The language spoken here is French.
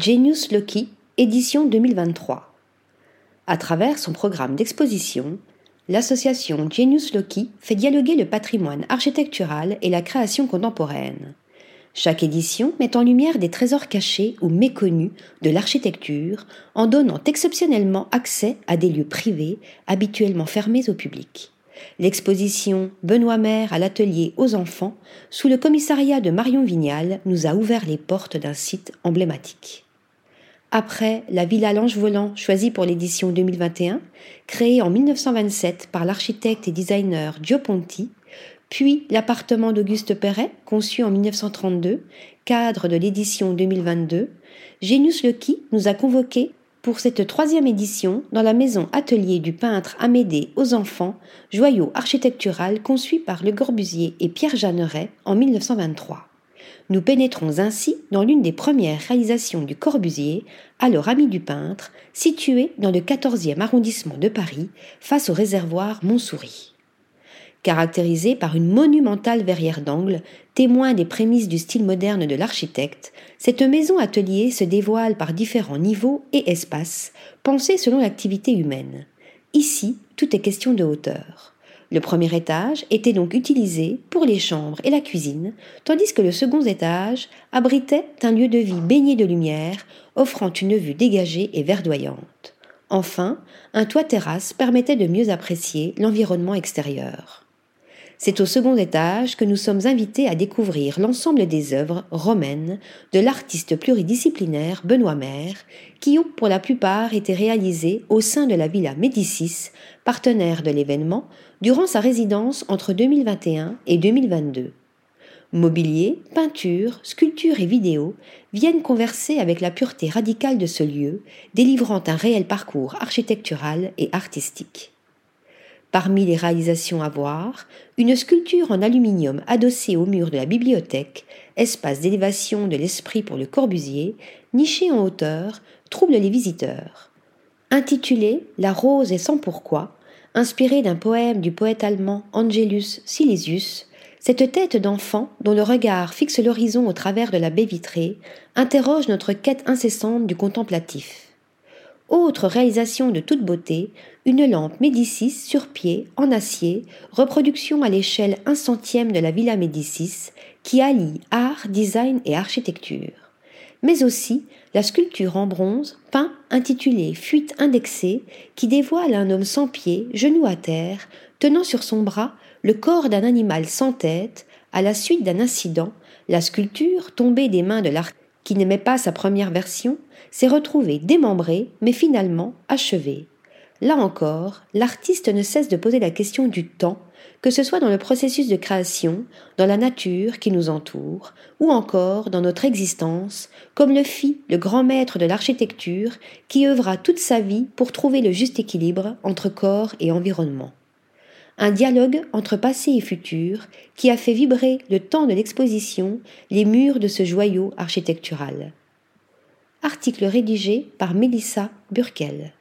Genius Loki, édition 2023. À travers son programme d'exposition, l'association Genius Loki fait dialoguer le patrimoine architectural et la création contemporaine. Chaque édition met en lumière des trésors cachés ou méconnus de l'architecture en donnant exceptionnellement accès à des lieux privés habituellement fermés au public. L'exposition Benoît Maire à l'atelier aux enfants, sous le commissariat de Marion Vignal, nous a ouvert les portes d'un site emblématique. Après la Villa Lange Volant choisie pour l'édition 2021, créée en 1927 par l'architecte et designer Gio Ponti, puis l'appartement d'Auguste Perret, conçu en 1932, cadre de l'édition 2022, Genius Lecky nous a convoqués pour cette troisième édition dans la maison atelier du peintre Amédée aux enfants, joyau architectural conçu par Le Corbusier et Pierre Jeanneret en 1923. Nous pénétrons ainsi dans l'une des premières réalisations du Corbusier, alors ami du peintre, située dans le 14e arrondissement de Paris, face au réservoir Montsouris. Caractérisée par une monumentale verrière d'angle, témoin des prémices du style moderne de l'architecte, cette maison atelier se dévoile par différents niveaux et espaces, pensés selon l'activité humaine. Ici, tout est question de hauteur. Le premier étage était donc utilisé pour les chambres et la cuisine, tandis que le second étage abritait un lieu de vie baigné de lumière, offrant une vue dégagée et verdoyante. Enfin, un toit terrasse permettait de mieux apprécier l'environnement extérieur. C'est au second étage que nous sommes invités à découvrir l'ensemble des œuvres romaines de l'artiste pluridisciplinaire Benoît Maire, qui ont pour la plupart été réalisées au sein de la Villa Médicis, partenaire de l'événement, durant sa résidence entre 2021 et 2022. Mobilier, peinture, sculpture et vidéo viennent converser avec la pureté radicale de ce lieu, délivrant un réel parcours architectural et artistique. Parmi les réalisations à voir, une sculpture en aluminium adossée au mur de la bibliothèque, espace d'élévation de l'esprit pour le Corbusier, niché en hauteur, trouble les visiteurs. Intitulée La rose et sans pourquoi, inspirée d'un poème du poète allemand Angelus Silesius, cette tête d'enfant, dont le regard fixe l'horizon au travers de la baie vitrée, interroge notre quête incessante du contemplatif. Autre réalisation de toute beauté, une lampe Médicis sur pied, en acier, reproduction à l'échelle un centième de la Villa Médicis, qui allie art, design et architecture. Mais aussi la sculpture en bronze, peint intitulée Fuite indexée, qui dévoile un homme sans pied, genou à terre, tenant sur son bras le corps d'un animal sans tête, à la suite d'un incident, la sculpture, tombée des mains de l'artiste qui n'aimait pas sa première version, s'est retrouvée démembrée, mais finalement achevée. Là encore, l'artiste ne cesse de poser la question du temps, que ce soit dans le processus de création, dans la nature qui nous entoure, ou encore dans notre existence, comme le fit le grand maître de l'architecture qui œuvra toute sa vie pour trouver le juste équilibre entre corps et environnement un dialogue entre passé et futur qui a fait vibrer le temps de l'exposition les murs de ce joyau architectural. Article rédigé par Mélissa Burkel.